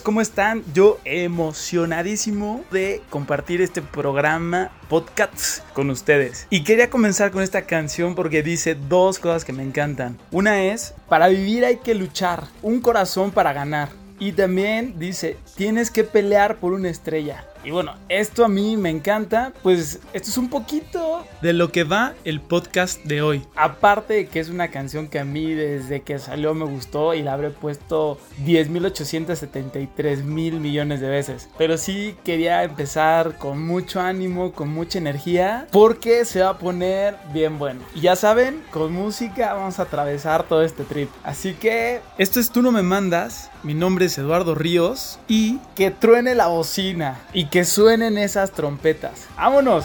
¿Cómo están? Yo emocionadísimo de compartir este programa podcast con ustedes. Y quería comenzar con esta canción porque dice dos cosas que me encantan. Una es, para vivir hay que luchar, un corazón para ganar. Y también dice, tienes que pelear por una estrella. Y bueno, esto a mí me encanta, pues esto es un poquito de lo que va el podcast de hoy. Aparte de que es una canción que a mí desde que salió me gustó y la habré puesto 10.873 mil millones de veces. Pero sí quería empezar con mucho ánimo, con mucha energía, porque se va a poner bien bueno. Y ya saben, con música vamos a atravesar todo este trip. Así que esto es Tú no me mandas. Mi nombre es Eduardo Ríos y que truene la bocina y que suenen esas trompetas. ¡Vámonos!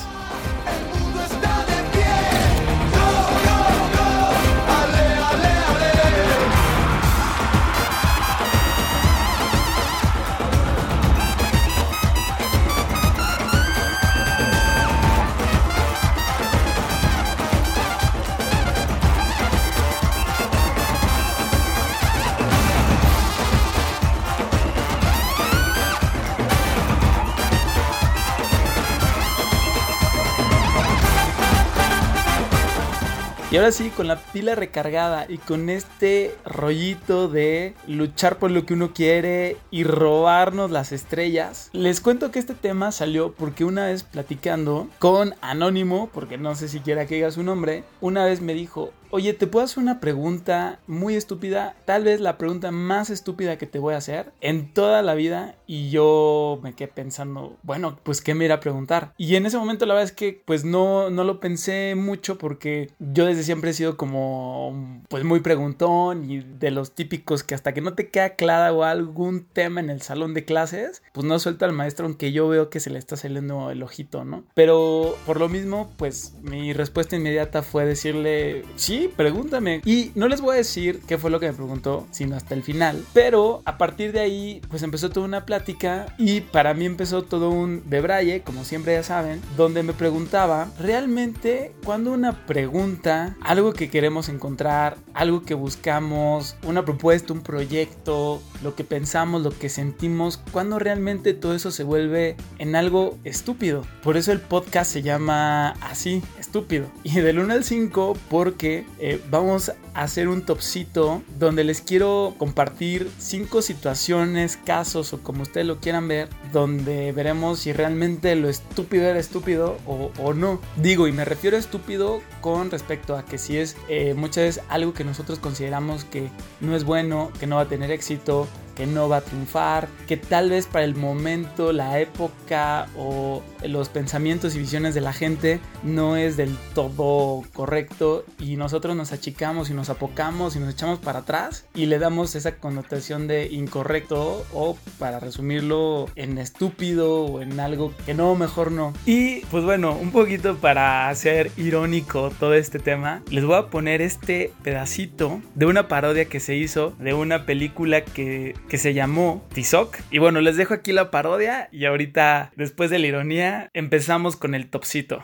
Y ahora sí, con la pila recargada y con este rollito de luchar por lo que uno quiere y robarnos las estrellas, les cuento que este tema salió porque una vez platicando con Anónimo, porque no sé si quiera que diga su nombre, una vez me dijo, Oye, ¿te puedo hacer una pregunta muy estúpida? Tal vez la pregunta más estúpida que te voy a hacer en toda la vida. Y yo me quedé pensando, bueno, pues qué me irá a preguntar. Y en ese momento la verdad es que pues no, no lo pensé mucho porque yo desde siempre he sido como pues muy preguntón y de los típicos que hasta que no te queda clara o algún tema en el salón de clases, pues no suelta al maestro aunque yo veo que se le está saliendo el ojito, ¿no? Pero por lo mismo, pues mi respuesta inmediata fue decirle, sí, pregúntame. Y no les voy a decir qué fue lo que me preguntó, sino hasta el final. Pero a partir de ahí, pues empezó toda una plática y para mí empezó todo un debraye, como siempre ya saben, donde me preguntaba, realmente cuando una pregunta, algo que queremos encontrar, algo que buscamos, una propuesta, un proyecto, lo que pensamos, lo que sentimos, cuando realmente todo eso se vuelve en algo estúpido. Por eso el podcast se llama así, estúpido. Y del 1 al 5 porque eh, vamos a hacer un topcito donde les quiero compartir cinco situaciones, casos o como ustedes lo quieran ver, donde veremos si realmente lo estúpido era estúpido o, no. Digo, y me refiero a estúpido con respecto a que si es eh, muchas veces algo que nosotros consideramos que no es bueno, que no va a tener éxito, que no va a triunfar, que tal vez para el momento, la época o los pensamientos y visiones de la gente no es del todo correcto y nosotros nos achicamos y nos apocamos y nos echamos para atrás y le damos esa connotación de incorrecto o para resumirlo en estúpido o en algo que no, mejor no. Y pues bueno, un poquito para hacer irónico todo este tema, les voy a poner este pedacito de una parodia que se hizo de una película que que se llamó Tizoc. Y bueno, les dejo aquí la parodia y ahorita, después de la ironía, empezamos con el topcito.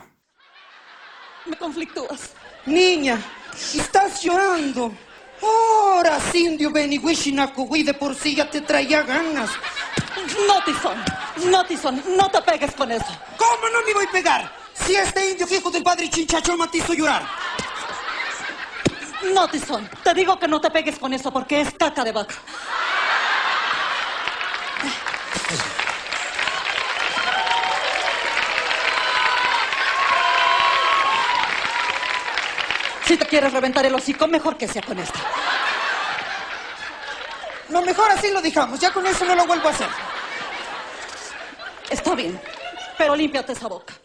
Me conflictúas. Niña, estás llorando. Ahora, indio Beniguishinakuwi de por sí ya te traía ganas. No, Tizón, no, Tizón, no te pegues con eso. ¿Cómo no me voy a pegar? Si este indio fijo del padre Chinchacho me hizo llorar. No, Tizón, te digo que no te pegues con eso porque es caca de vaca. Si te quieres reventar el hocico, mejor que sea con esta. No, mejor así lo dejamos. Ya con eso no lo vuelvo a hacer. Está bien, pero límpiate esa boca.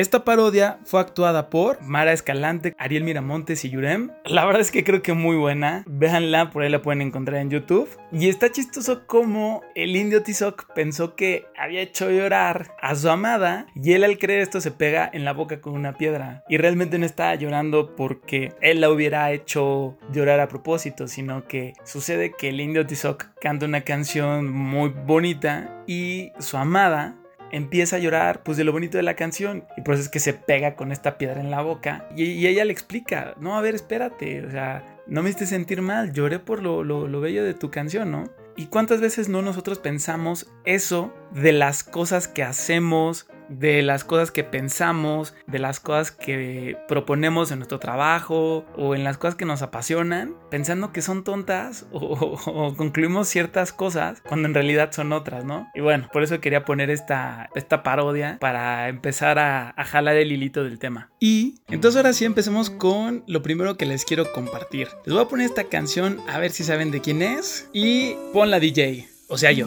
Esta parodia fue actuada por Mara Escalante, Ariel Miramontes y Yurem. La verdad es que creo que muy buena. Véanla, por ahí la pueden encontrar en YouTube. Y está chistoso como el indio Tizoc pensó que había hecho llorar a su amada y él al creer esto se pega en la boca con una piedra. Y realmente no estaba llorando porque él la hubiera hecho llorar a propósito, sino que sucede que el indio Tizoc canta una canción muy bonita y su amada empieza a llorar pues de lo bonito de la canción y por eso es que se pega con esta piedra en la boca y, ella le explica, no, a ver, espérate, o sea, no me hiciste sentir mal, lloré por lo, lo, lo bello de tu canción, ¿no? ¿Y cuántas veces no nosotros pensamos eso de las cosas que hacemos, de las cosas que pensamos, de las cosas que proponemos en nuestro trabajo o en las cosas que nos apasionan, pensando que son tontas o, concluimos ciertas cosas cuando en realidad son otras, ¿no? Y bueno, por eso quería poner esta, esta parodia para empezar a, a jalar el hilito del tema. Y entonces ahora sí empecemos con lo primero que les quiero compartir. Les voy a poner esta canción a ver si saben de quién es y pon la DJ, o sea yo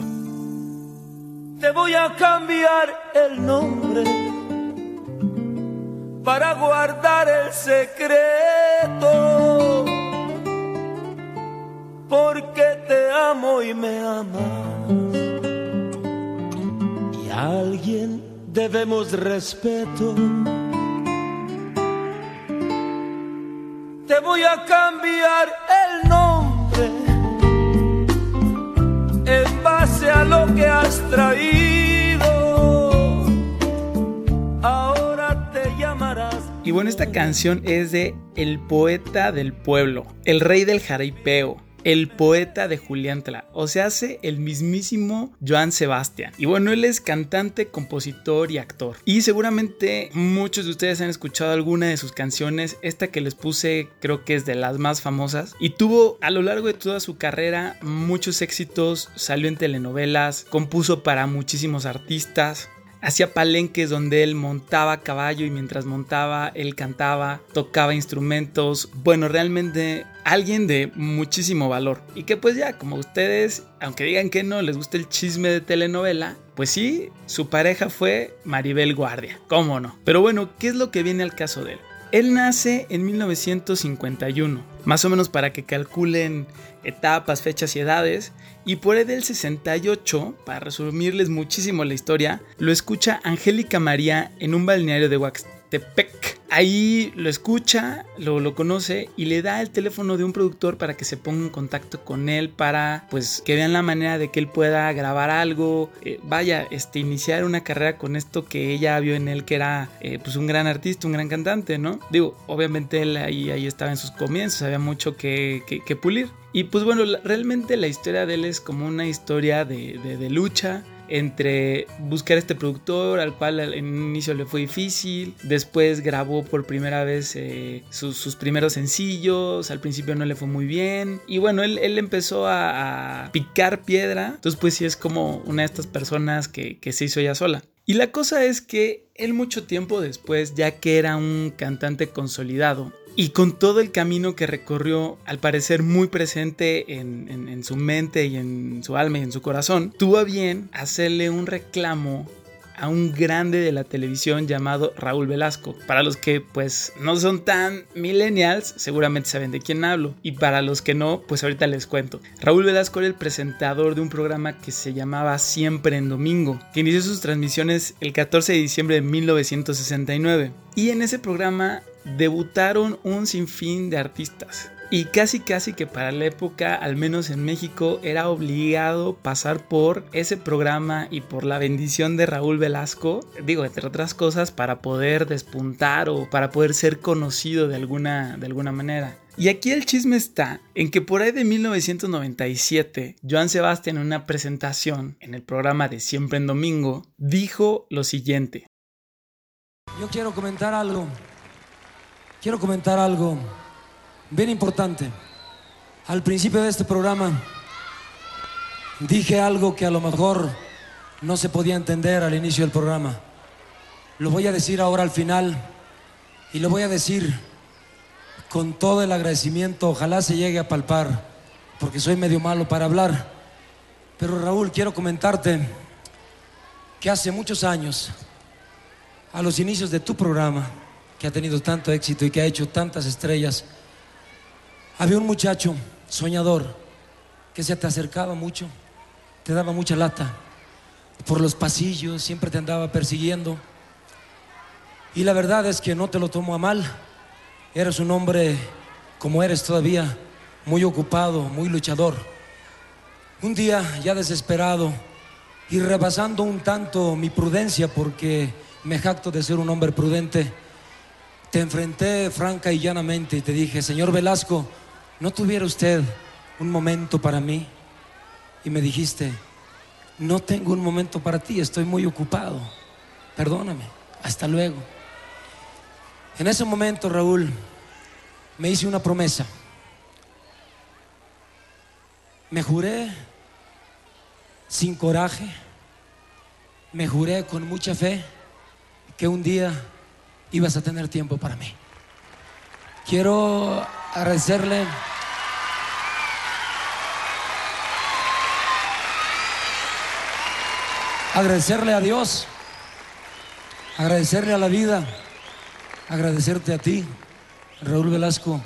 te voy a cambiar el nombre para guardar el secreto. Porque te amo y me amas. Y a alguien debemos respeto. Te voy a cambiar el nombre a lo que has traído. Ahora te llamarás. Y bueno, esta canción es de El poeta del pueblo, el rey del jaripeo el poeta de Julián Tla, o se hace el mismísimo Joan Sebastián. Y bueno, él es cantante, compositor y actor. Y seguramente muchos de ustedes han escuchado alguna de sus canciones, esta que les puse creo que es de las más famosas. Y tuvo a lo largo de toda su carrera muchos éxitos, salió en telenovelas, compuso para muchísimos artistas hacía palenques donde él montaba caballo y mientras montaba él cantaba, tocaba instrumentos. Bueno, realmente alguien de muchísimo valor. Y que pues ya, como ustedes, aunque digan que no les gusta el chisme de telenovela, pues sí, su pareja fue Maribel Guardia. ¿Cómo no? Pero bueno, ¿qué es lo que viene al caso de él? Él nace en 1951, más o menos para que calculen etapas, fechas y edades, y por ahí del 68, para resumirles muchísimo la historia, lo escucha Angélica María en un balneario de Huaxtepec. Ahí lo escucha, lo, lo, conoce y le da el teléfono de un productor para que se ponga en contacto con él para pues que vean la manera de que él pueda grabar algo, eh, vaya, este, iniciar una carrera con esto que ella vio en él que era eh, pues un gran artista, un gran cantante, ¿no? Digo, obviamente él ahí, ahí estaba en sus comienzos, había mucho que, que, pulir. Y pues bueno, realmente la historia de él es como una historia de, de, lucha, entre buscar este productor al cual en un inicio le fue difícil, después grabó por primera vez eh, sus, primeros sencillos, al principio no le fue muy bien y bueno, él, empezó a, picar piedra, entonces pues sí es como una de estas personas que, que se hizo ella sola. Y la cosa es que él mucho tiempo después, ya que era un cantante consolidado, y con todo el camino que recorrió, al parecer muy presente en, su mente y en su alma y en su corazón, tuvo a bien hacerle un reclamo a un grande de la televisión llamado Raúl Velasco. Para los que pues no son tan millennials, seguramente saben de quién hablo. Y para los que no, pues ahorita les cuento. Raúl Velasco era el presentador de un programa que se llamaba Siempre en Domingo, que inició sus transmisiones el 14 de diciembre de 1969. Y en ese programa debutaron un sinfín de artistas. Y casi casi que para la época, al menos en México, era obligado pasar por ese programa y por la bendición de Raúl Velasco, digo, entre otras cosas, para poder despuntar o para poder ser conocido de alguna, de alguna manera. Y aquí el chisme está en que por ahí de 1997, Joan Sebastián en una presentación en el programa de Siempre en Domingo, dijo lo siguiente. Yo quiero comentar algo quiero comentar algo bien importante. Al principio de este programa dije algo que a lo mejor no se podía entender al inicio del programa. Lo voy a decir ahora al final y lo voy a decir con todo el agradecimiento. Ojalá se llegue a palpar, porque soy medio malo para hablar. Pero Raúl, quiero comentarte que hace muchos años, a los inicios de tu programa, que ha tenido tanto éxito y que ha hecho tantas estrellas, había un muchacho soñador que se te acercaba mucho, te daba mucha lata por los pasillos, siempre te andaba persiguiendo. Y la verdad es que no te lo tomo a mal. Eres un hombre como eres todavía, muy ocupado, muy luchador. Un día, ya desesperado y rebasando un tanto mi prudencia, porque me jacto de ser un hombre prudente, te enfrenté franca y llanamente y te dije, señor Velasco, ¿no tuviera usted un momento para mí? y me dijiste, no tengo un momento para ti, estoy muy ocupado, perdóname, hasta luego. En ese momento, Raúl, me hice una promesa. Me juré sin coraje, me juré con mucha fe que un día ibas a tener tiempo para mí. Quiero agradecerle. Agradecerle a Dios, agradecerle a la vida, agradecerte a ti, Raúl Velasco,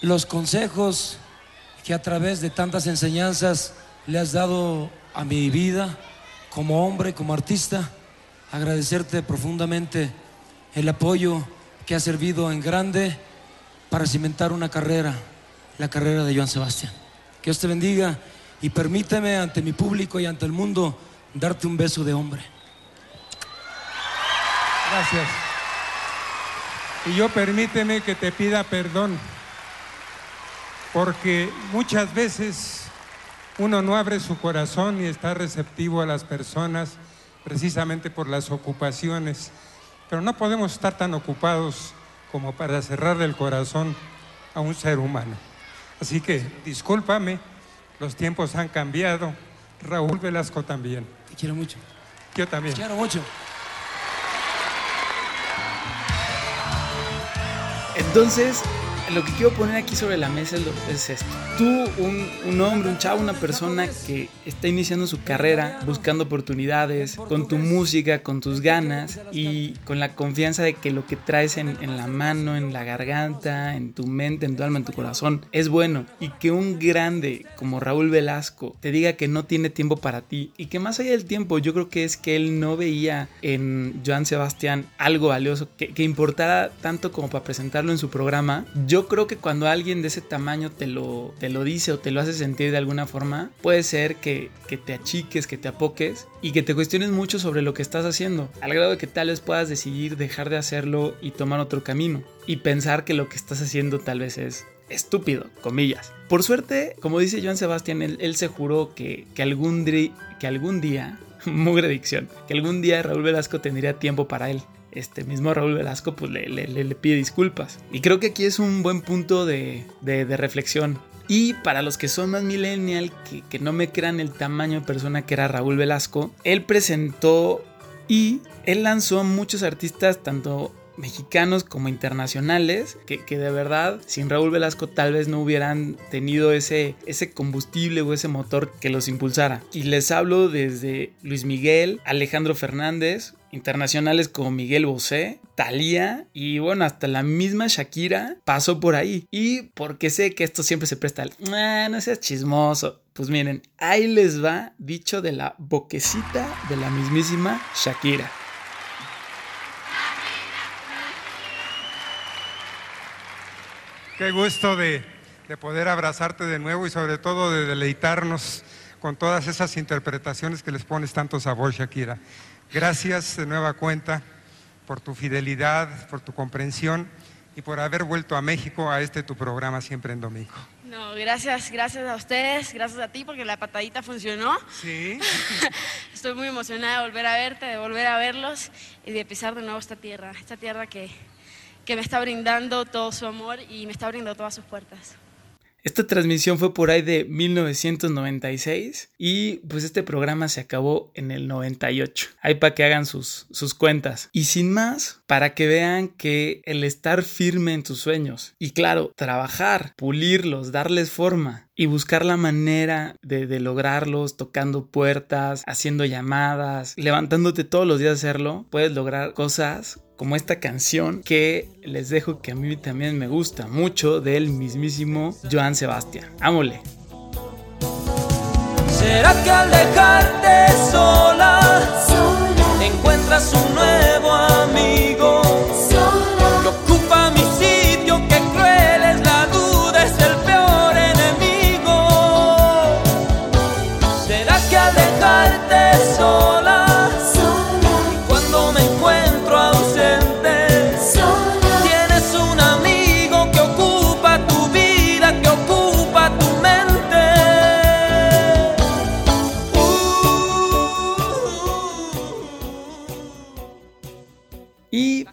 los consejos que a través de tantas enseñanzas le has dado a mi vida como hombre, como artista. Agradecerte profundamente el apoyo que ha servido en grande para cimentar una carrera, la carrera de Joan Sebastián. Que Dios te bendiga y permíteme ante mi público y ante el mundo darte un beso de hombre. Gracias. Y yo permíteme que te pida perdón, porque muchas veces uno no abre su corazón y está receptivo a las personas precisamente por las ocupaciones, pero no podemos estar tan ocupados como para cerrarle el corazón a un ser humano. Así que discúlpame, los tiempos han cambiado, Raúl Velasco también. Te quiero mucho. Yo también. Te quiero mucho. Entonces, lo que quiero poner aquí sobre la mesa es, lo- es esto. Tú, un, un hombre, un chavo, una persona que está iniciando su carrera, buscando oportunidades, con tu música, con tus ganas y con la confianza de que lo que traes en, en la mano, en la garganta, en tu mente, en tu alma, en tu corazón, es bueno. Y que un grande como Raúl Velasco te diga que no tiene tiempo para ti y que más allá del tiempo, yo creo que es que él no veía en Joan Sebastián algo valioso que, que importara tanto como para presentarlo en su programa. Yo creo que cuando alguien de ese tamaño te lo, te lo dice o te lo hace sentir de alguna forma, puede ser que, que te achiques, que te apoques y que te cuestiones mucho sobre lo que estás haciendo, al grado de que tal vez puedas decidir dejar de hacerlo y tomar otro camino y pensar que lo que estás haciendo tal vez es estúpido, comillas. Por suerte, como dice Joan Sebastián, él, se juró que, que, algún que algún día, mugre dicción, que algún día Raúl Velasco tendría tiempo para él. Este mismo Raúl Velasco pues le, le- pide disculpas. Y creo que aquí es un buen punto de, de- reflexión. Y para los que son más millennial, que, que no me crean el tamaño de persona que era Raúl Velasco, él presentó y él lanzó muchos artistas, tanto mexicanos como internacionales, que, que de verdad sin Raúl Velasco tal vez no hubieran tenido ese, ese combustible o ese motor que los impulsara. Y les hablo desde Luis Miguel, Alejandro Fernández, internacionales como Miguel Bosé, Thalía y bueno, hasta la misma Shakira pasó por ahí. Y porque sé que esto siempre se presta al, "Ah, no seas chismoso. Pues miren, ahí les va dicho de la boquecita de la mismísima Shakira. Qué gusto de, de poder abrazarte de nuevo y sobre todo de deleitarnos con todas esas interpretaciones que les pones tanto sabor, Shakira. Gracias de nueva cuenta por tu fidelidad, por tu comprensión y por haber vuelto a México a este tu programa siempre en domingo. No, gracias, gracias a ustedes, gracias a ti porque la patadita funcionó. Sí. Estoy muy emocionada de volver a verte, de volver a verlos y de pisar de nuevo esta tierra, esta tierra que, que me está brindando todo su amor y me está abriendo todas sus puertas. Esta transmisión fue por ahí de 1996 y pues este programa se acabó en el 98. Ahí para que hagan sus, sus cuentas. Y sin más, para que vean que el estar firme en tus sueños y claro, trabajar, pulirlos, darles forma y buscar la manera de, de lograrlos tocando puertas, haciendo llamadas, levantándote todos los días a hacerlo, puedes lograr cosas como esta canción que les dejo que a mí también me gusta mucho del mismísimo Joan Sebastián. Ámole. ¿Será que al dejarte sola encuentras un nuevo amigo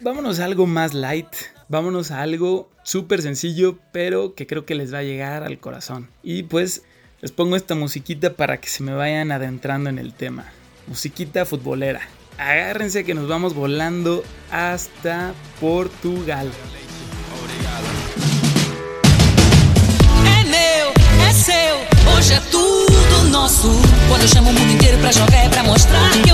vámonos a algo más light, vámonos a algo súper sencillo, pero que creo que les va a llegar al corazón. Y pues les pongo esta musiquita para que se me vayan adentrando en el tema. Musiquita futbolera. Agárrense que nos vamos volando hasta Portugal. É seu, hoje é tudo nosso. Mundo inteiro jogar mostrar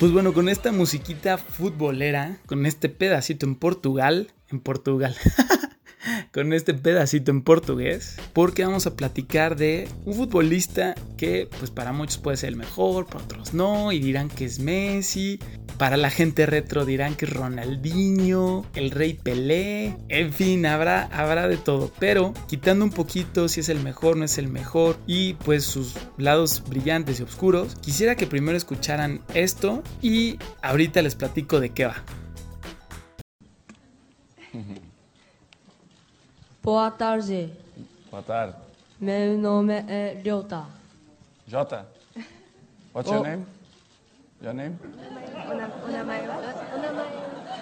Pues bueno, con esta musiquita futbolera, con este pedacito en Portugal, en Portugal, con este pedacito en portugués, porque vamos a platicar de un futbolista que pues para muchos puede ser el mejor, para otros no, y dirán que es Messi, para la gente retro dirán que es Ronaldinho, el rey Pelé, en fin, habrá, habrá de todo, pero quitando un poquito si es el mejor, no es el mejor, y pues sus lados brillantes y oscuros, quisiera que primero escucharan esto y ahorita les platico de qué va. Boa tarde. Boa tarde. Meu nome é Ryota. Jota. What's your Oh. name? Your name?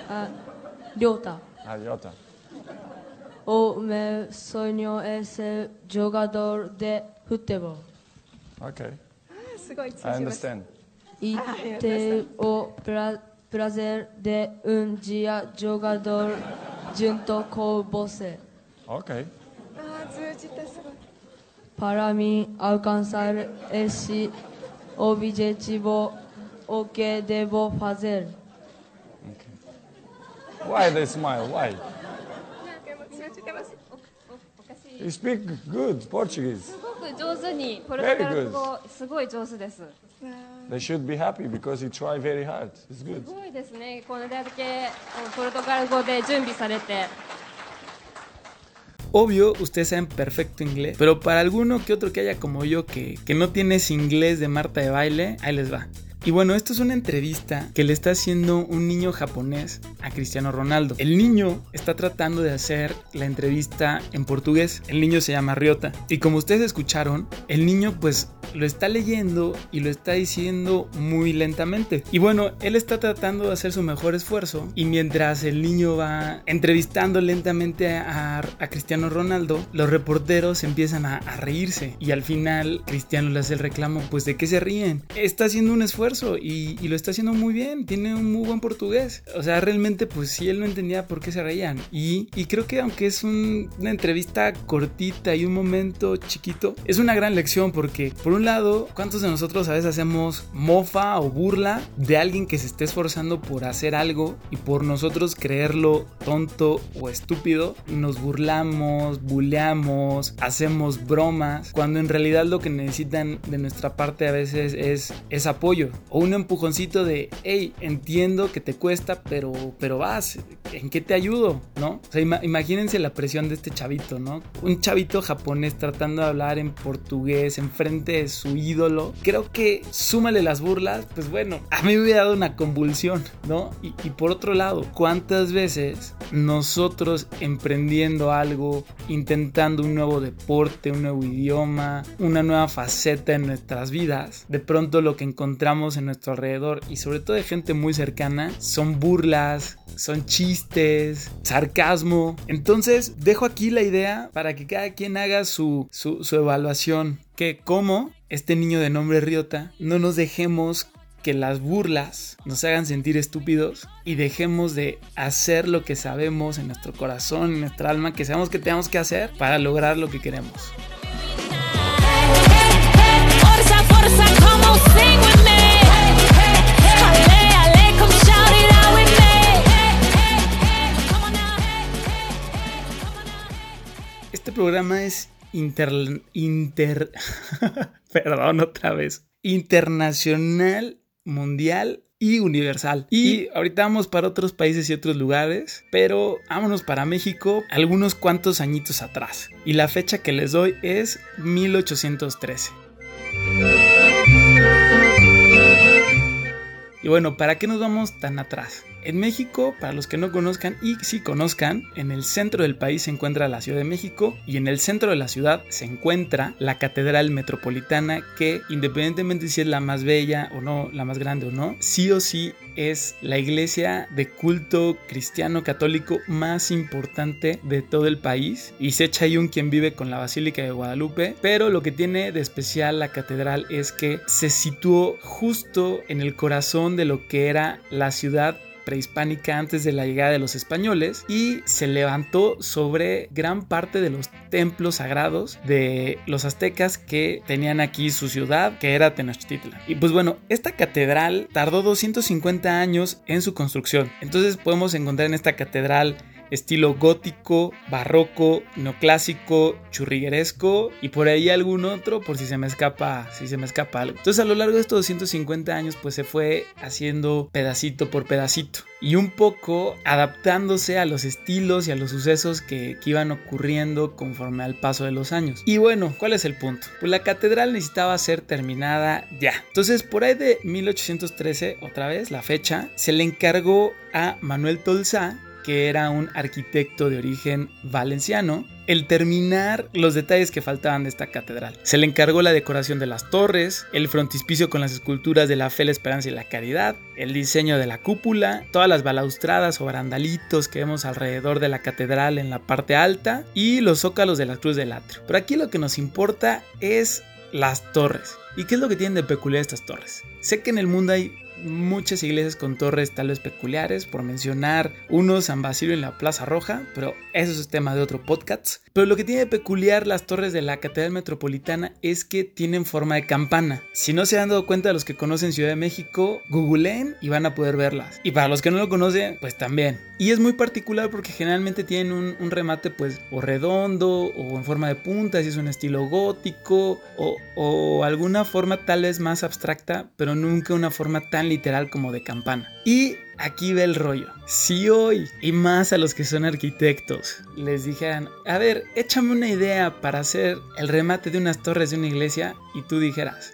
Ah, Ryota. Ah, Jota. O meu sonho é ser jogador de futebol Okay. すごい通 I understand. e ter o pra prazer de um dia jogador junto com você. Okay. Para mim alcançar esse objetivo, o que devo fazer? Why they smile? Why? You speak good Portuguese. すごく上手にポル Very トガル good. 語すごい上手です。They should be happy because you try very hard. It's す good. ごいですね。これだけポルトガル語で準備されて。Obvio, ustedes saben perfecto inglés, pero para alguno que otro que haya como yo que, que no tiene ese inglés de Marta de baile, ahí les va. Y bueno, esto es una entrevista que le está haciendo un niño japonés a Cristiano Ronaldo. El niño está tratando de hacer la entrevista en portugués. El niño se llama Ryota. Y como ustedes escucharon, el niño pues lo está leyendo y lo está diciendo muy lentamente. Y bueno, él está tratando de hacer su mejor esfuerzo. Y mientras el niño va entrevistando lentamente a, Cristiano Ronaldo, los reporteros empiezan a, a reírse. Y al final Cristiano le hace el reclamo, pues de qué se ríen. Está haciendo un esfuerzo y, y lo está haciendo muy bien. Tiene un muy buen portugués. O sea, realmente pues sí, él no entendía por qué se reían. Y, y creo que aunque es un- una entrevista cortita y un momento chiquito, es una gran lección porque por un lado, ¿cuántos de nosotros a veces hacemos mofa o burla de alguien que se esté esforzando por hacer algo y por nosotros creerlo tonto o estúpido? Nos burlamos, buleamos, hacemos bromas, cuando en realidad lo que necesitan de nuestra parte a veces es, es apoyo o un empujoncito de, hey, entiendo que te cuesta, pero, pero vas, ¿en qué te ayudo? ¿No? O sea, ima- imagínense la presión de este chavito, ¿no? Un chavito japonés tratando de hablar en portugués en frente de su ídolo. Creo que súmale las burlas, pues bueno, a mí me hubiera dado una convulsión, ¿no? Y por otro lado, ¿cuántas veces nosotros emprendiendo algo, intentando un nuevo deporte, un nuevo idioma, una nueva faceta en nuestras vidas, de pronto lo que encontramos en nuestro alrededor y sobre todo de gente muy cercana son burlas, son chistes, sarcasmo. Entonces dejo aquí la idea para que cada quien haga su, su, su evaluación. Que como este niño de nombre Riota, no nos dejemos que las burlas nos hagan sentir estúpidos y dejemos de hacer lo que sabemos en nuestro corazón, en nuestra alma, que sabemos que tenemos que hacer para lograr lo que queremos. Este programa es inter... inter perdón otra vez. Internacional, mundial y universal. Y ahorita vamos para otros países y otros lugares, pero vámonos para México algunos cuantos añitos atrás. Y la fecha que les doy es 1813. Y bueno, ¿para qué nos vamos tan atrás? En México, para los que no conozcan y si conozcan, en el centro del país se encuentra la Ciudad de México y en el centro de la ciudad se encuentra la Catedral Metropolitana que independientemente si es la más bella o no, la más grande o no, sí o sí es la iglesia de culto cristiano católico más importante de todo el país y se echa ahí un quien vive con la Basílica de Guadalupe, pero lo que tiene de especial la catedral es que se situó justo en el corazón de lo que era la ciudad prehispánica antes de la llegada de los españoles y se levantó sobre gran parte de los templos sagrados de los aztecas que tenían aquí su ciudad, que era Tenochtitlan. Y pues bueno, esta catedral tardó 250 años en su construcción. Entonces podemos encontrar en esta catedral estilo gótico, barroco, neoclásico, churrigueresco y por ahí algún otro por si se me escapa, si se me escapa algo. Entonces a lo largo de estos 250 años pues se fue haciendo pedacito por pedacito y un poco adaptándose a los estilos y a los sucesos que, iban ocurriendo conforme al paso de los años. Y bueno, ¿cuál es el punto? Pues la catedral necesitaba ser terminada ya. Entonces, por ahí de 1813, otra vez la fecha, se le encargó a Manuel Tolsá que era un arquitecto de origen valenciano, el terminar los detalles que faltaban de esta catedral. Se le encargó la decoración de las torres, el frontispicio con las esculturas de la fe, la esperanza y la caridad, el diseño de la cúpula, todas las balaustradas o barandalitos que vemos alrededor de la catedral en la parte alta y los zócalos de la cruz del atrio. Pero aquí lo que nos importa es las torres. ¿Y qué es lo que tienen de peculiar estas torres? Sé que en el mundo hay muchas iglesias con torres tal vez peculiares, por mencionar uno, San Basilio en la Plaza Roja, pero eso es tema de otro podcast. Pero lo que tiene de peculiar las torres de la Catedral Metropolitana es que tienen forma de campana. Si no se han dado cuenta los que conocen Ciudad de México, googleen y van a poder verlas. Y para los que no lo conocen, pues también. Y es muy particular porque generalmente tienen un, remate pues o redondo o en forma de punta, si es un estilo gótico o, o alguna forma tal vez más abstracta, pero nunca una forma tan literal como de campana. Y aquí ve el rollo. Si hoy, y más a los que son arquitectos, les dijeran, a ver, échame una idea para hacer el remate de unas torres de una iglesia, y tú dijeras,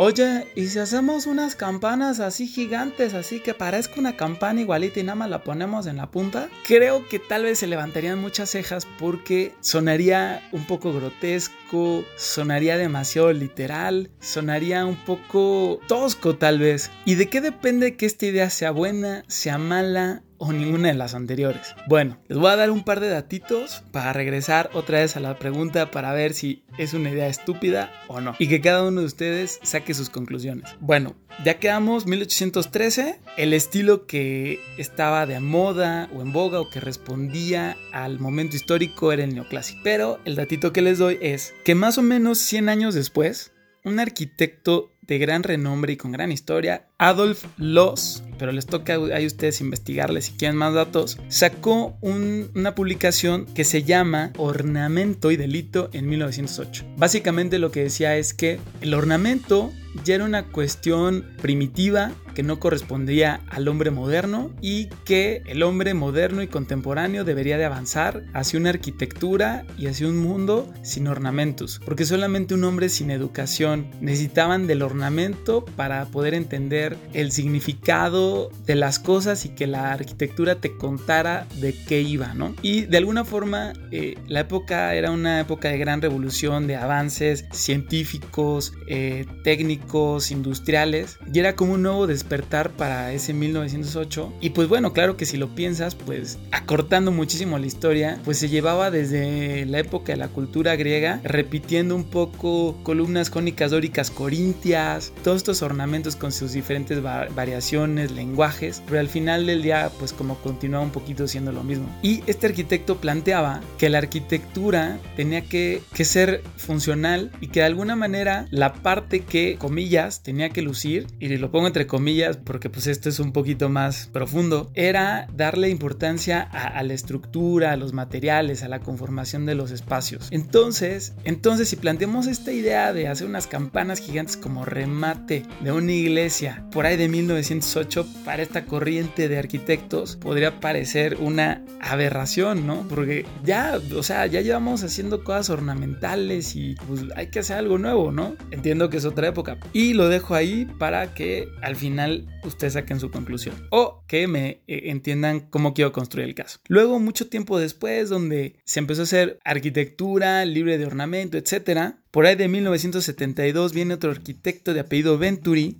Oye, ¿y si hacemos unas campanas así gigantes, así que parezca una campana igualita y nada más la ponemos en la punta? Creo que tal vez se levantarían muchas cejas porque sonaría un poco grotesco, sonaría demasiado literal, sonaría un poco tosco tal vez. ¿Y de qué depende que esta idea sea buena, sea mala o ninguna de las anteriores. Bueno, les voy a dar un par de datitos para regresar otra vez a la pregunta para ver si es una idea estúpida o no. Y que cada uno de ustedes saque sus conclusiones. Bueno, ya quedamos 1813, el estilo que estaba de moda o en boga o que respondía al momento histórico era el neoclásico. Pero el datito que les doy es que más o menos 100 años después, un arquitecto de gran renombre y con gran historia, Adolf Loss, pero les toca a ustedes investigarles si quieren más datos, sacó una publicación que se llama Ornamento y Delito en 1908. Básicamente lo que decía es que el ornamento ya era una cuestión primitiva que no correspondía al hombre moderno y que el hombre moderno y contemporáneo debería de avanzar hacia una arquitectura y hacia un mundo sin ornamentos, porque solamente un hombre sin educación necesitaban del ornamento para poder entender el significado de las cosas y que la arquitectura te contara de qué iba, ¿no? Y de alguna forma eh, la época era una época de gran revolución, de avances científicos, eh, técnicos, industriales, y era como un nuevo despertar para ese 1908. Y pues bueno, claro que si lo piensas, pues acortando muchísimo la historia, pues se llevaba desde la época de la cultura griega, repitiendo un poco columnas cónicas dóricas corintias, todos estos ornamentos con sus diferentes variaciones, lenguajes, pero al final del día, pues como continuaba un poquito siendo lo mismo. Y este arquitecto planteaba que la arquitectura tenía que, que ser funcional y que de alguna manera la parte que, comillas, tenía que lucir, y lo pongo entre comillas porque pues esto es un poquito más profundo, era darle importancia a, la estructura, a los materiales, a la conformación de los espacios. Entonces, entonces si planteamos esta idea de hacer unas campanas gigantes como remate de una iglesia por ahí de 1908 para esta corriente de arquitectos podría parecer una aberración, ¿no? Porque ya, o sea, ya llevamos haciendo cosas ornamentales y pues hay que hacer algo nuevo, ¿no? Entiendo que es otra época. Y lo dejo ahí para que al final ustedes saquen su conclusión o que me eh, entiendan cómo quiero construir el caso. Luego, mucho tiempo después, donde se empezó a hacer arquitectura libre de ornamento, etcétera, por ahí de 1972 viene otro arquitecto de apellido Venturi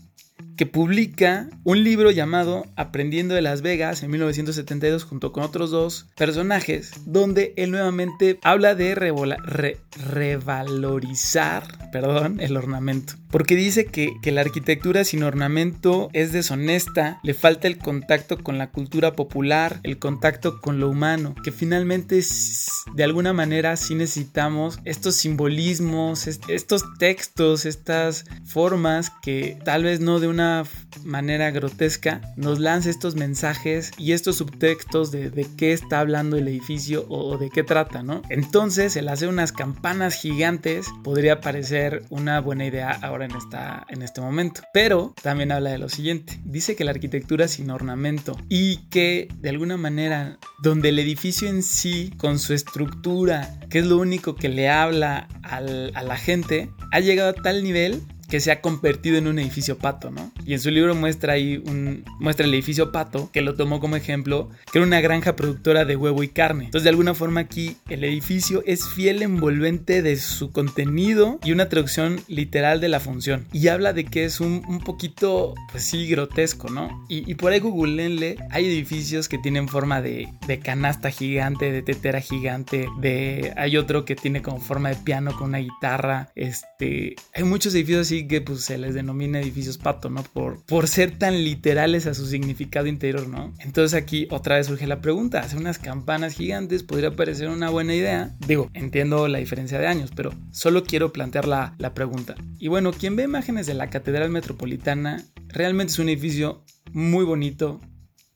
que publica un libro llamado Aprendiendo de Las Vegas en 1972 junto con otros dos personajes, donde él nuevamente habla de revalorizar perdón, el ornamento. Porque dice que, que, la arquitectura sin ornamento es deshonesta, le falta el contacto con la cultura popular, el contacto con lo humano, que finalmente de alguna manera sí necesitamos estos simbolismos, estos textos, estas formas que tal vez no de una manera grotesca nos lanza estos mensajes y estos subtextos de, qué está hablando el edificio o, de qué trata, ¿no? Entonces el hacer unas campanas gigantes podría parecer una buena idea ahora en, esta, en este momento. Pero también habla de lo siguiente. Dice que la arquitectura es sin ornamento y que de alguna manera donde el edificio en sí, con su estructura, que es lo único que le habla a la gente, ha llegado a tal nivel que se ha convertido en un edificio pato, ¿no? Y en su libro muestra ahí un muestra el edificio pato, que lo tomó como ejemplo, que era una granja productora de huevo y carne. Entonces, de alguna forma aquí el edificio es fiel envolvente de su contenido y una traducción literal de la función. Y habla de que es un, un poquito, pues sí, grotesco, ¿no? Y, y por ahí googleenle, hay edificios que tienen forma de, de canasta gigante, de tetera gigante, de hay otro que tiene como forma de piano con una guitarra, este, hay muchos edificios así que pues se les denomina edificios pato, ¿no? Por, por ser tan literales a su significado interior, ¿no? Entonces aquí otra vez surge la pregunta, hacer unas campanas gigantes podría parecer una buena idea. Digo, entiendo la diferencia de años, pero solo quiero plantear la, la pregunta. Y bueno, quien ve imágenes de la Catedral Metropolitana, realmente es un edificio muy bonito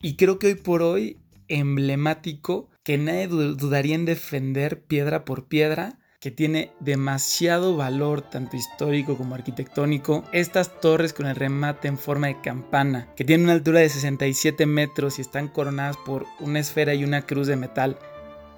y creo que hoy por hoy emblemático que nadie dudaría en defender piedra por piedra que tiene demasiado valor tanto histórico como arquitectónico. Estas torres con el remate en forma de campana, que tienen una altura de 67 metros y están coronadas por una esfera y una cruz de metal.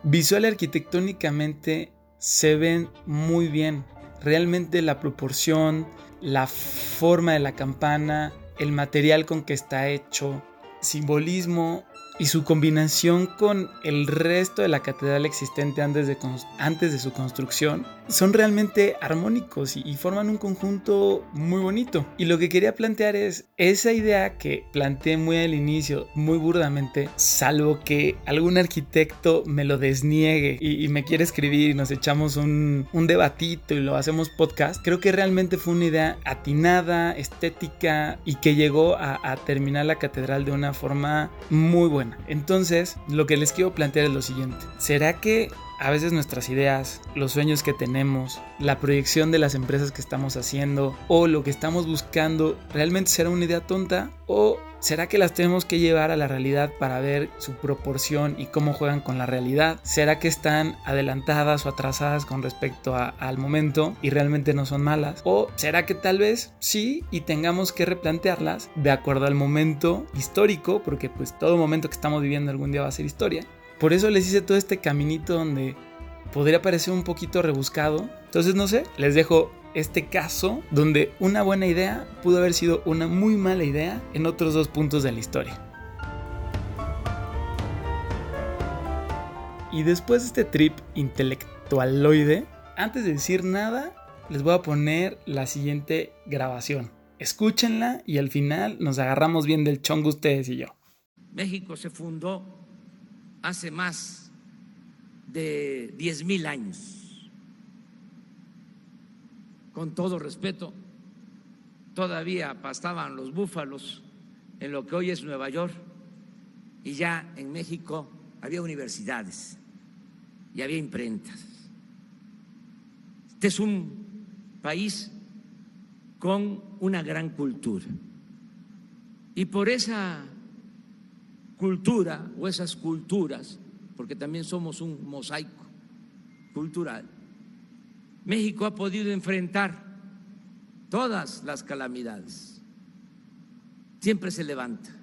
Visual y arquitectónicamente se ven muy bien. Realmente la proporción, la forma de la campana, el material con que está hecho, simbolismo y su combinación con el resto de la catedral existente antes de, antes de su construcción son realmente armónicos y, forman un conjunto muy bonito. Y lo que quería plantear es esa idea que planteé muy al inicio, muy burdamente, salvo que algún arquitecto me lo desniegue y, me quiere escribir y nos echamos un, un debatito y lo hacemos podcast, creo que realmente fue una idea atinada, estética y que llegó a terminar la catedral de una forma muy buena. Entonces, lo que les quiero plantear es lo siguiente. ¿Será que a veces nuestras ideas, los sueños que tenemos, la proyección de las empresas que estamos haciendo o lo que estamos buscando realmente será una idea tonta o ¿Será que las tenemos que llevar a la realidad para ver su proporción y cómo juegan con la realidad? ¿Será que están adelantadas o atrasadas con respecto al momento y realmente no son malas? ¿O será que tal vez sí y tengamos que replantearlas de acuerdo al momento histórico? Porque pues todo momento que estamos viviendo algún día va a ser historia. Por eso les hice todo este caminito donde podría parecer un poquito rebuscado. Entonces no sé, les dejo este caso donde una buena idea pudo haber sido una muy mala idea en otros dos puntos de la historia. Y después de este trip intelectualoide, antes de decir nada, les voy a poner la siguiente grabación. Escúchenla y al final nos agarramos bien del chongo ustedes y yo. México se fundó hace más de 10.000 años con todo respeto, todavía pastaban los búfalos en lo que hoy es Nueva York y ya en México había universidades y había imprentas. Este es un país con una gran cultura y por esa cultura o esas culturas, porque también somos un mosaico cultural, México ha podido enfrentar todas las calamidades. Siempre se levanta.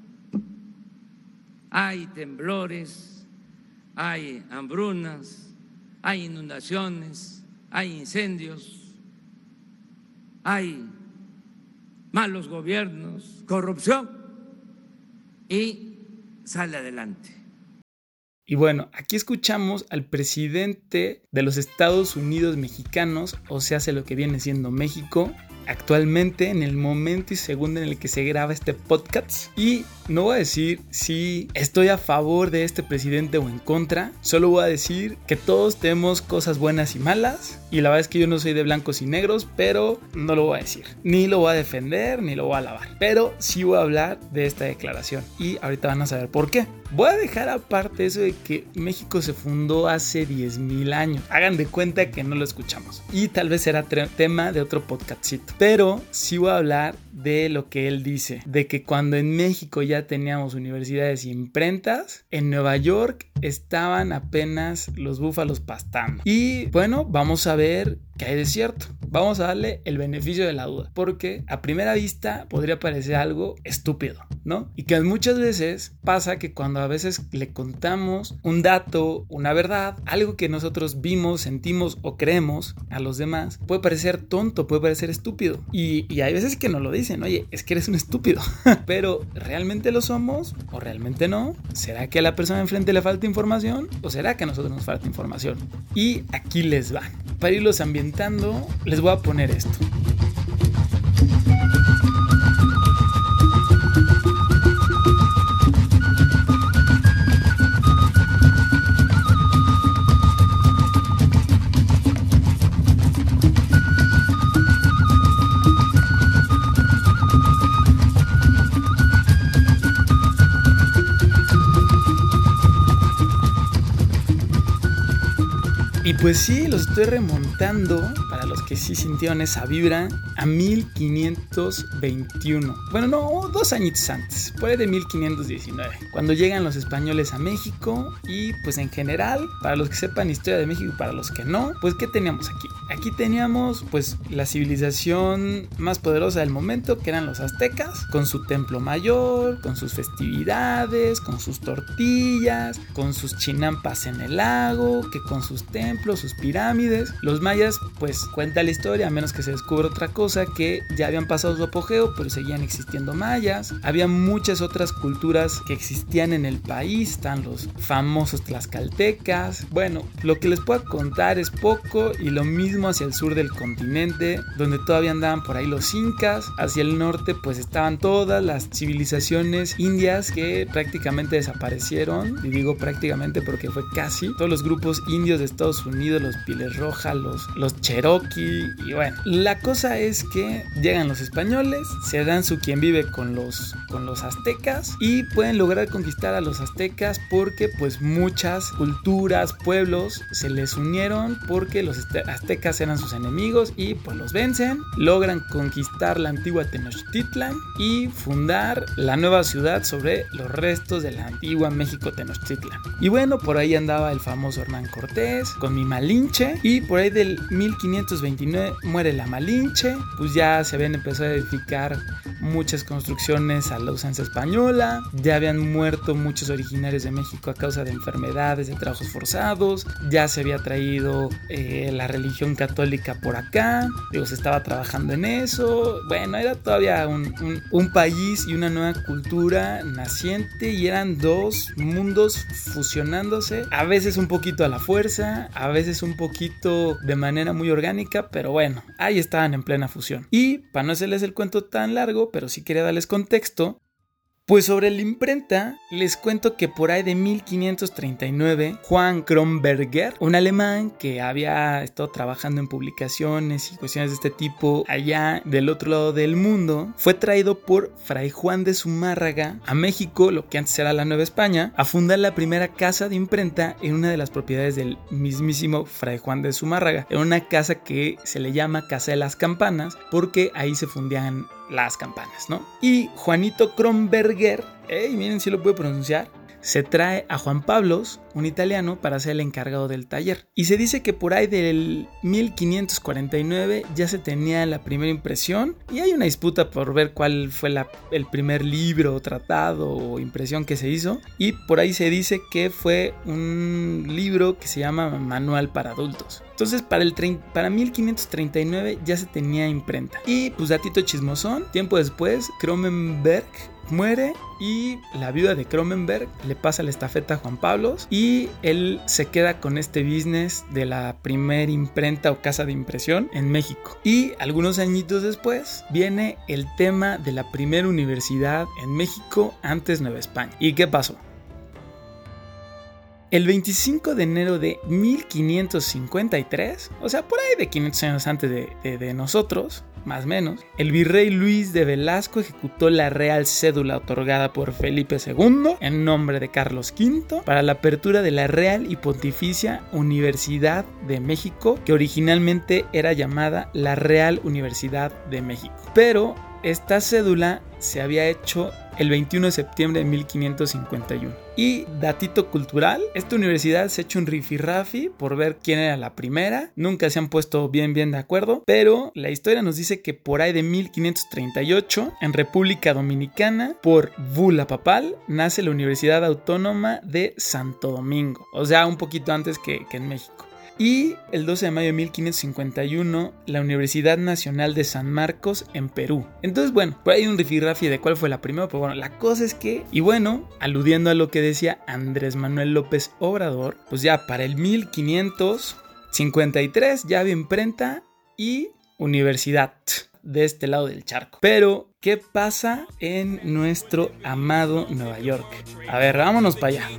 Hay temblores, hay hambrunas, hay inundaciones, hay incendios, hay malos gobiernos, corrupción y sale adelante. Y bueno, aquí escuchamos al presidente de los Estados Unidos mexicanos, o sea, hace lo que viene siendo México, actualmente en el momento y segundo en el que se graba este podcast. Y no voy a decir si estoy a favor de este presidente o en contra, solo voy a decir que todos tenemos cosas buenas y malas. Y la verdad es que yo no soy de blancos y negros, pero no lo voy a decir. Ni lo voy a defender, ni lo voy a alabar. Pero sí voy a hablar de esta declaración. Y ahorita van a saber por qué. Voy a dejar aparte eso de que México se fundó hace 10.000 años. Hagan de cuenta que no lo escuchamos. Y tal vez será tema de otro podcastito. Pero sí voy a hablar de lo que él dice. De que cuando en México ya teníamos universidades y imprentas, en Nueva York estaban apenas los búfalos pastando. Y bueno, vamos a ver qué hay de cierto. Vamos a darle el beneficio de la duda, porque a primera vista podría parecer algo estúpido, ¿no? Y que muchas veces pasa que cuando a veces le contamos un dato, una verdad, algo que nosotros vimos, sentimos o creemos a los demás, puede parecer tonto, puede parecer estúpido. Y, y hay veces que nos lo dicen, oye, es que eres un estúpido, pero ¿realmente lo somos o realmente no? ¿Será que a la persona enfrente le falta información o será que a nosotros nos falta información? Y aquí les va. Para irlos ambientando, les voy a poner esto. Pues sí, los estoy remontando, que sí sintieron esa vibra, a 1521. Bueno, no, dos añitos antes, por ahí de 1519, cuando llegan los españoles a México y pues en general, para los que sepan historia de México y para los que no, pues ¿qué teníamos aquí? Aquí teníamos pues la civilización más poderosa del momento, que eran los aztecas, con su templo mayor, con sus festividades, con sus tortillas, con sus chinampas en el lago, que con sus templos sus pirámides. Los mayas, pues cuenta la historia, a menos que se descubra otra cosa, que ya habían pasado su apogeo, pero seguían existiendo mayas. Había muchas otras culturas que existían en el país, están los famosos tlaxcaltecas. Bueno, lo que les puedo contar es poco y lo mismo hacia el sur del continente, donde todavía andaban por ahí los incas. Hacia el norte, pues estaban todas las civilizaciones indias que prácticamente desaparecieron. Y digo prácticamente porque fue casi todos los grupos indios de Estados Unidos, los Piles Rojas, los, los Cherokee. Y bueno, la cosa es que llegan los españoles, se dan su quien vive con los, con los aztecas y pueden lograr conquistar a los aztecas porque pues muchas culturas, pueblos se les unieron porque los aztecas eran sus enemigos y pues los vencen, logran conquistar la antigua Tenochtitlan y fundar la nueva ciudad sobre los restos de la antigua México Tenochtitlan. Y bueno, por ahí andaba el famoso Hernán Cortés con mi Malinche y por ahí del 1529 muere la Malinche, pues ya se habían empezado a edificar muchas construcciones a la usanza española, ya habían muerto muchos originarios de México a causa de enfermedades, de trabajos forzados, ya se había traído eh, la religión católica por acá, digo, se estaba trabajando en eso, bueno, era todavía un, un país y una nueva cultura naciente y eran dos mundos fusionándose, a veces un poquito a la fuerza, a veces un poquito de manera muy orgánica, pero bueno, ahí estaban en plena fusión. Y para no hacerles el cuento tan largo, pero sí quería darles contexto, pues sobre la imprenta, les cuento que por ahí de 1539, Juan Kronberger, un alemán que había estado trabajando en publicaciones y cuestiones de este tipo allá del otro lado del mundo, fue traído por Fray Juan de Zumárraga a México, lo que antes era la Nueva España, a fundar la primera casa de imprenta en una de las propiedades del mismísimo Fray Juan de Zumárraga, en una casa que se le llama Casa de las Campanas, porque ahí se fundían las campanas, ¿no? Y Juanito Kronberger, hey, miren si lo puedo pronunciar, se trae a Juan Pablos, un italiano, para ser el encargado del taller. Y se dice que por ahí del 1549 ya se tenía la primera impresión y hay una disputa por ver cuál fue el primer libro, tratado o impresión que se hizo. Y por ahí se dice que fue un libro que se llama Manual para Adultos. Entonces para, el para 1539 ya se tenía imprenta. Y pues datito chismosón, tiempo después, Cronenberg muere y la viuda de Cronenberg le pasa la estafeta a Juan Pablos y él se queda con este business de la primer imprenta o casa de impresión en México. Y algunos añitos después viene el tema de la primera universidad en México antes Nueva España. ¿Y qué pasó? El 25 de enero de 1553, o sea, por ahí de 500 años antes de, de nosotros, más menos, el virrey Luis de Velasco ejecutó la real cédula otorgada por Felipe II en nombre de Carlos V para la apertura de la Real y Pontificia Universidad de México, que originalmente era llamada la Real Universidad de México. Pero esta cédula se había hecho el 21 de septiembre de 1551. Y datito cultural, esta universidad se ha hecho un rifirrafi por ver quién era la primera, nunca se han puesto bien bien de acuerdo, pero la historia nos dice que por ahí de 1538, en República Dominicana, por Bula Papal, nace la Universidad Autónoma de Santo Domingo, o sea, un poquito antes que, que en México. Y el 12 de mayo de 1551, la Universidad Nacional de San Marcos en Perú. Entonces, bueno, por ahí un rifirrafi de cuál fue la primera, pero bueno, la cosa es que, y bueno, aludiendo a lo que decía Andrés Manuel López Obrador, pues ya para el 1553 ya había imprenta y universidad de este lado del charco. Pero, ¿qué pasa en nuestro amado Nueva York? A ver, vámonos para allá.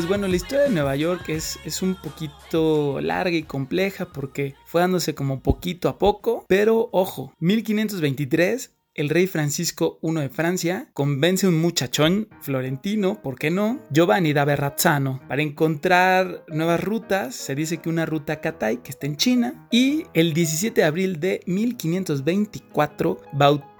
Pues bueno, la historia de Nueva York es, es un poquito larga y compleja porque fue dándose como poquito a poco, pero ojo, 1523 el rey Francisco I de Francia convence a un muchachón florentino, ¿por qué no? Giovanni da Berrazzano, para encontrar nuevas rutas. Se dice que una ruta Catay, que está en China, y el 17 de abril de 1524 bautizó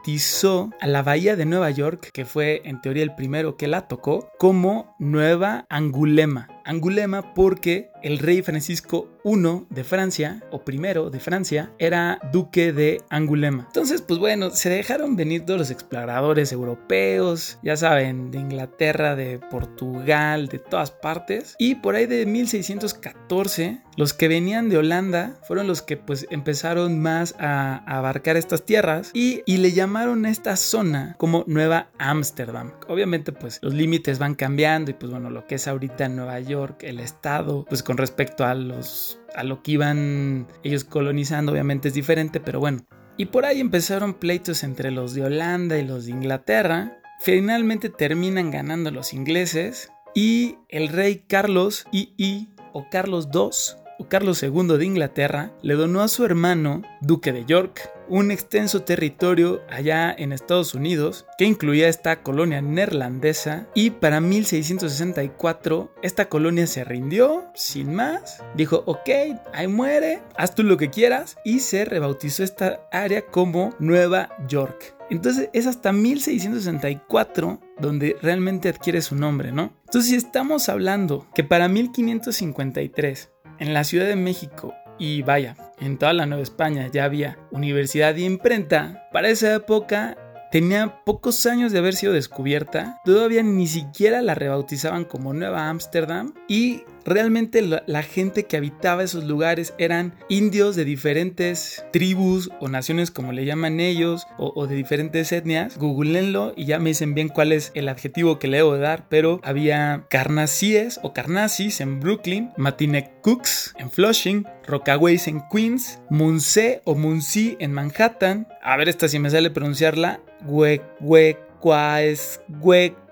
a la bahía de Nueva York, que fue en teoría el primero que la tocó, como Nueva Angulema. Angulema porque el rey Francisco I de Francia, o primero de Francia, era duque de Angulema. Entonces, pues bueno, se dejaron venir todos los exploradores europeos, ya saben, de Inglaterra, de Portugal, de todas partes. Y por ahí de 1614, los que venían de Holanda fueron los que pues empezaron más a, abarcar estas tierras y, y le llamaron a esta zona como Nueva Ámsterdam. Obviamente pues los límites van cambiando y pues bueno, lo que es ahorita Nueva York, el estado, pues con respecto a los a lo que iban ellos colonizando, obviamente es diferente, pero bueno. Y por ahí empezaron pleitos entre los de Holanda y los de Inglaterra. Finalmente terminan ganando los ingleses y el rey Carlos II o Carlos II Carlos II de Inglaterra le donó a su hermano, duque de York, un extenso territorio allá en Estados Unidos que incluía esta colonia neerlandesa y para 1664 esta colonia se rindió sin más, dijo ok, ahí muere, haz tú lo que quieras y se rebautizó esta área como Nueva York. Entonces es hasta 1664 donde realmente adquiere su nombre, ¿no? Entonces si estamos hablando que para 1553 en la Ciudad de México y vaya, en toda la Nueva España ya había universidad y imprenta, para esa época tenía pocos años de haber sido descubierta, todavía ni siquiera la rebautizaban como Nueva Ámsterdam y realmente la, gente que habitaba esos lugares eran indios de diferentes tribus o naciones como le llaman ellos o, de diferentes etnias. Googleenlo y ya me dicen bien cuál es el adjetivo que le debo dar, pero había carnacíes o carnazis en Brooklyn, Matinek Cooks en Flushing, Rockaways en Queens, Munse o Munsi en Manhattan. A ver esta si me sale pronunciarla. Hue,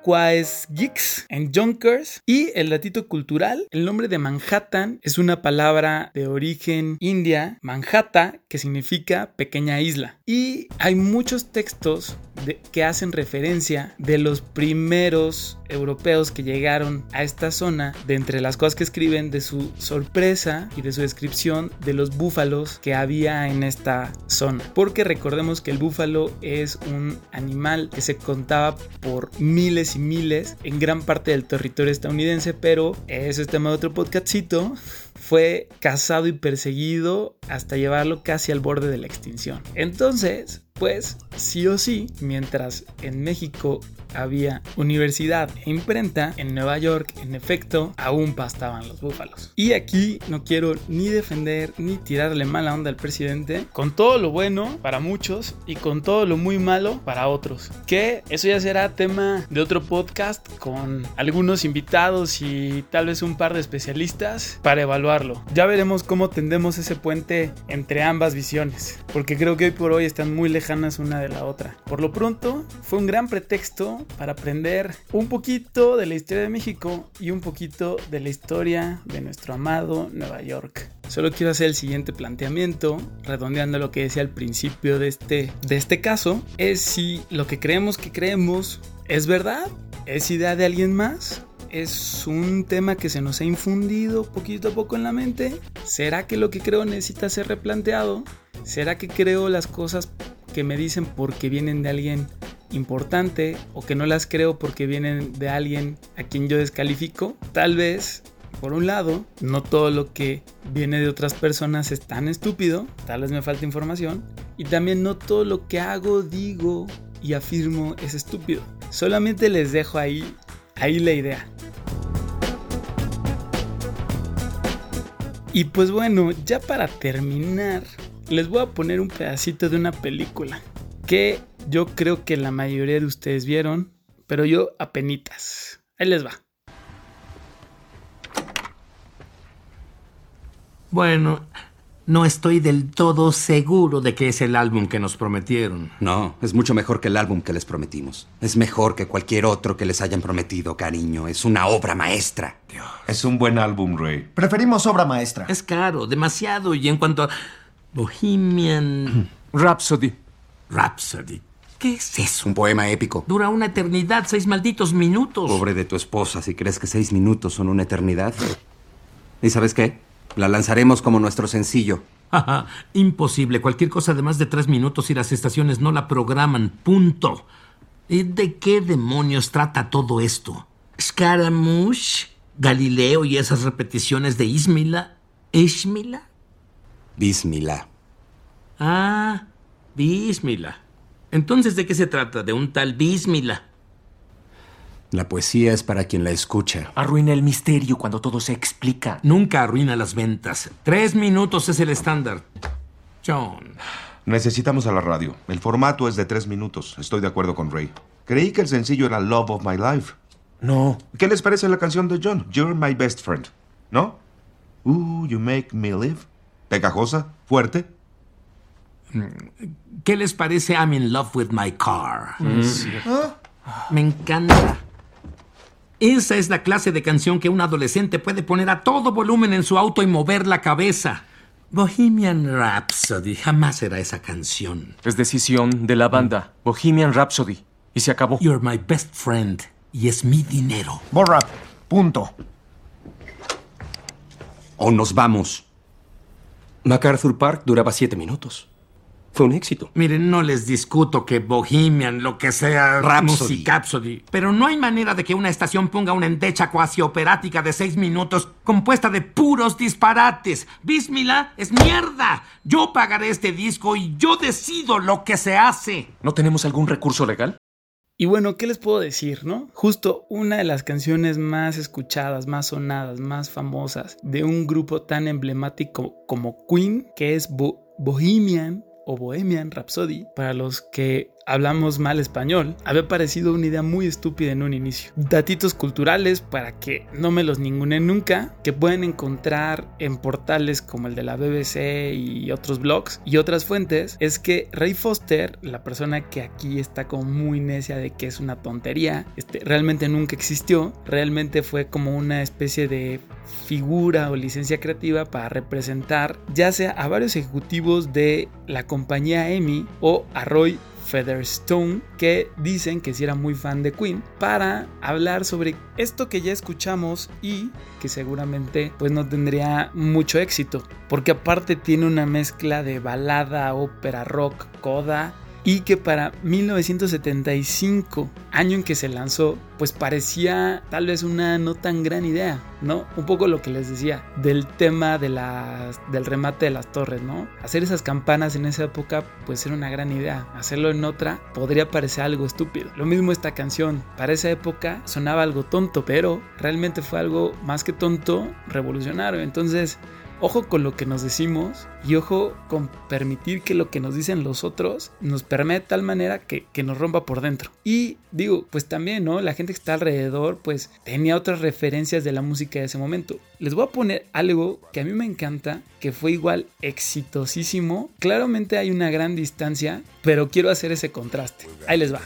hue, Geeks en Junkers. Y el datito cultural, el nombre de Manhattan es una palabra de origen india, Manhattan, que significa pequeña isla. Y hay muchos textos que hacen referencia de los primeros europeos que llegaron a esta zona, de entre las cosas que escriben de su sorpresa y de su descripción de los búfalos que había en esta zona. Porque recordemos que el búfalo es un animal que se contaba por miles y miles en gran parte del territorio estadounidense, pero eso es tema de otro podcastito fue cazado y perseguido hasta llevarlo casi al borde de la extinción. Entonces, pues sí o sí, mientras en México había universidad e imprenta, en Nueva York, en efecto, aún pastaban los búfalos. Y aquí no quiero ni defender ni tirarle mala onda al presidente, con todo lo bueno para muchos y con todo lo muy malo para otros. Que eso ya será tema de otro podcast con algunos invitados y tal vez un par de especialistas para evaluarlo. Ya veremos cómo tendemos ese puente entre ambas visiones, porque creo que hoy por hoy están muy lejanas una de la otra. Por lo pronto, fue un gran pretexto para aprender un poquito de la historia de México y un poquito de la historia de nuestro amado Nueva York. Solo quiero hacer el siguiente planteamiento, redondeando lo que decía al principio de este, de este caso, es si lo que creemos que creemos es verdad, es idea de alguien más, es un tema que se nos ha infundido poquito a poco en la mente. ¿Será que lo que creo necesita ser replanteado? ¿Será que creo las cosas que me dicen porque vienen de alguien importante o que no las creo porque vienen de alguien a quien yo descalifico. Tal vez, por un lado, no todo lo que viene de otras personas es tan estúpido, tal vez me falta información. Y también no todo lo que hago, digo y afirmo es estúpido. Solamente les dejo ahí, ahí la idea. Y pues bueno, ya para terminar, les voy a poner un pedacito de una película que yo creo que la mayoría de ustedes vieron, pero yo apenitas. Ahí les va. Bueno, no estoy del todo seguro de que es el álbum que nos prometieron. No, es mucho mejor que el álbum que les prometimos. Es mejor que cualquier otro que les hayan prometido, cariño. Es una obra maestra. Es un buen álbum, Ray. Preferimos obra maestra. Es caro, demasiado. Y en cuanto a Bohemian... Rhapsody. Rhapsody. ¿Qué es eso? Un poema épico. Dura una eternidad, seis malditos minutos. Pobre de tu esposa, si crees que seis minutos son una eternidad. ¿Y sabes qué? La lanzaremos como nuestro sencillo. Imposible. Cualquier cosa de más de tres minutos y las estaciones no la programan. Punto. ¿Y de qué demonios trata todo esto? ¿Scaramouche? ¿Galileo y esas repeticiones de Ismila? ¿Ismila? Bismila. Ah, Bismila. Entonces, ¿de qué se trata? ¿De un tal Bismila? La poesía es para quien la escucha. Arruina el misterio cuando todo se explica. Nunca arruina las ventas. Tres minutos es el estándar. John. Necesitamos a la radio. El formato es de tres minutos. Estoy de acuerdo con Ray. Creí que el sencillo era Love of My Life. No. ¿Qué les parece la canción de John? You're my best friend. ¿No? Ooh, you make me live. Pegajosa, fuerte. ¿Qué les parece I'm in love with my car? Me encanta. Esa es la clase de canción que un adolescente puede poner a todo volumen en su auto y mover la cabeza. Bohemian Rhapsody jamás será esa canción. Es decisión de la banda. Bohemian Rhapsody. Y se acabó. You're my best friend. Y es mi dinero. Borra. Punto. O nos vamos. MacArthur Park duraba siete minutos. Fue un éxito. Miren, no les discuto que Bohemian, lo que sea, Rhapsody. Musicapsody, pero no hay manera de que una estación ponga una endecha cuasi operática de seis minutos compuesta de puros disparates. Bismila es mierda. Yo pagaré este disco y yo decido lo que se hace. ¿No tenemos algún recurso legal? Y bueno, ¿qué les puedo decir, no? Justo una de las canciones más escuchadas, más sonadas, más famosas de un grupo tan emblemático como Queen, que es Bo- Bohemian o Bohemian Rhapsody, para los que hablamos mal español, había parecido una idea muy estúpida en un inicio. Datitos culturales para que no me los ningunen nunca, que pueden encontrar en portales como el de la BBC y otros blogs y otras fuentes, es que Ray Foster, la persona que aquí está como muy necia de que es una tontería, este, realmente nunca existió, realmente fue como una especie de figura o licencia creativa para representar ya sea a varios ejecutivos de la compañía EMI o a Roy Featherstone que dicen que si era muy fan de Queen para hablar sobre esto que ya escuchamos y que seguramente pues no tendría mucho éxito porque aparte tiene una mezcla de balada, ópera, rock, coda y que para 1975, año en que se lanzó, pues parecía tal vez una no tan gran idea, ¿no? Un poco lo que les decía del tema de del remate de las torres, ¿no? Hacer esas campanas en esa época pues era una gran idea, hacerlo en otra podría parecer algo estúpido. Lo mismo esta canción, para esa época sonaba algo tonto, pero realmente fue algo más que tonto, revolucionario. Entonces, Ojo con lo que nos decimos y ojo con permitir que lo que nos dicen los otros nos permee de tal manera que, que, nos rompa por dentro. Y digo, pues también, ¿no? La gente que está alrededor, pues tenía otras referencias de la música de ese momento. Les voy a poner algo que a mí me encanta, que fue igual exitosísimo. Claramente hay una gran distancia, pero quiero hacer ese contraste. Ahí les va.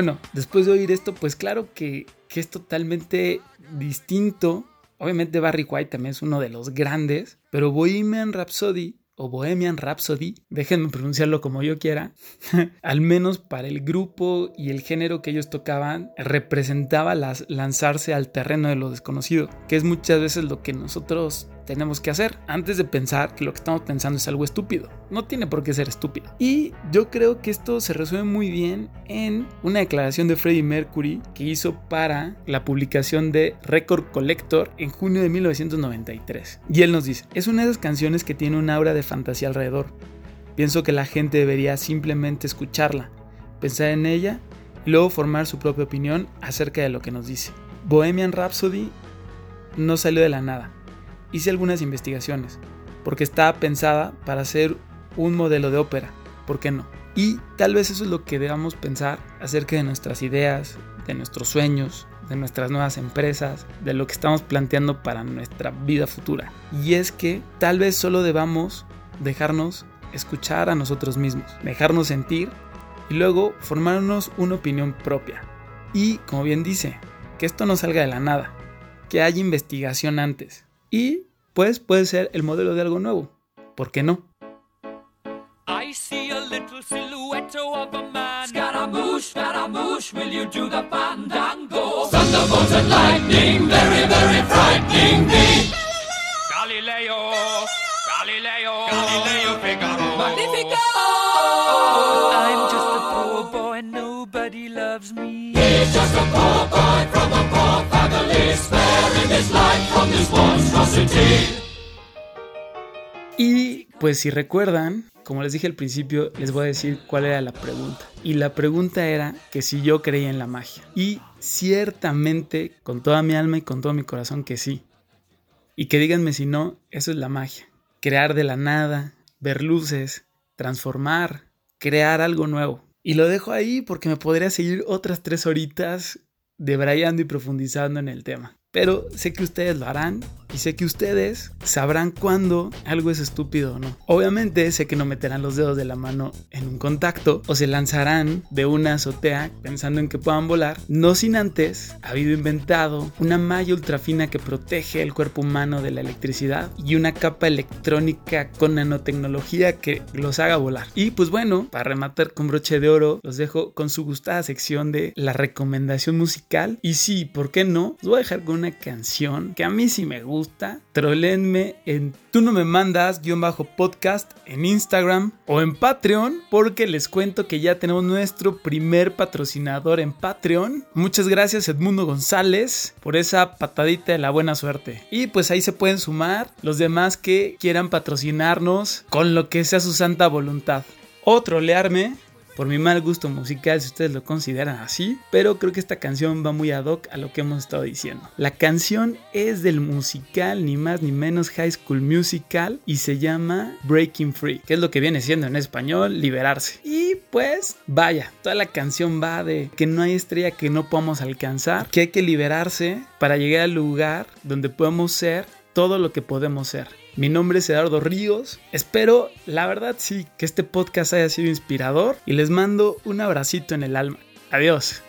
Bueno, después de oír esto, pues claro que, que es totalmente distinto. Obviamente Barry White también es uno de los grandes, pero Bohemian Rhapsody o Bohemian Rhapsody, déjenme pronunciarlo como yo quiera, al menos para el grupo y el género que ellos tocaban, representaba lanzarse al terreno de lo desconocido, que es muchas veces lo que nosotros tenemos que hacer antes de pensar que lo que estamos pensando es algo estúpido. No tiene por qué ser estúpido. Y yo creo que esto se resuelve muy bien en una declaración de Freddie Mercury que hizo para la publicación de Record Collector en junio de 1993. Y él nos dice, es una de esas canciones que tiene un aura de fantasía alrededor. Pienso que la gente debería simplemente escucharla, pensar en ella y luego formar su propia opinión acerca de lo que nos dice. Bohemian Rhapsody no salió de la nada hice algunas investigaciones, porque estaba pensada para ser un modelo de ópera, ¿por qué no? Y tal vez eso es lo que debamos pensar acerca de nuestras ideas, de nuestros sueños, de nuestras nuevas empresas, de lo que estamos planteando para nuestra vida futura. Y es que tal vez solo debamos dejarnos escuchar a nosotros mismos, dejarnos sentir y luego formarnos una opinión propia. Y, como bien dice, que esto no salga de la nada, que haya investigación antes, y pues puede ser el modelo de algo nuevo. ¿Por qué no? I see a little silhouette of a man. Scaramouche, Scaramouche, will you do the fandango? Thunderbolt and lightning, very, very frightening me. Galileo, Galileo, Galileo Figaro. Magnifico! I'm just a poor boy, nobody loves me. Y pues si recuerdan, como les dije al principio, les voy a decir cuál era la pregunta. Y la pregunta era que si yo creía en la magia. Y ciertamente, con toda mi alma y con todo mi corazón, que sí. Y que díganme si no, eso es la magia. Crear de la nada, ver luces, transformar, crear algo nuevo. Y lo dejo ahí porque me podría seguir otras tres horitas debrayando y profundizando en el tema. Pero sé que ustedes lo harán y sé que ustedes sabrán cuándo algo es estúpido o no. Obviamente sé que no meterán los dedos de la mano en un contacto o se lanzarán de una azotea pensando en que puedan volar, no sin antes habido inventado una malla ultrafina que protege el cuerpo humano de la electricidad y una capa electrónica con nanotecnología que los haga volar. Y pues bueno, para rematar con broche de oro, los dejo con su gustada sección de la recomendación musical. Y sí, ¿por qué no? Os voy a dejar con una canción que a mí sí me gusta gusta, en tú no me mandas guion bajo podcast en Instagram o en Patreon porque les cuento que ya tenemos nuestro primer patrocinador en Patreon. Muchas gracias Edmundo González por esa patadita de la buena suerte. Y pues ahí se pueden sumar los demás que quieran patrocinarnos con lo que sea su santa voluntad. O trolearme por mi mal gusto musical, si ustedes lo consideran así, pero creo que esta canción va muy ad hoc a lo que hemos estado diciendo. La canción es del musical, ni más ni menos High School Musical, y se llama Breaking Free, que es lo que viene siendo en español, liberarse. Y pues, vaya, toda la canción va de que no hay estrella que no podamos alcanzar, que hay que liberarse para llegar al lugar donde podemos ser todo lo que podemos ser. Mi nombre es Eduardo Ríos. Espero, la verdad sí, que este podcast haya sido inspirador y les mando un abracito en el alma. Adiós.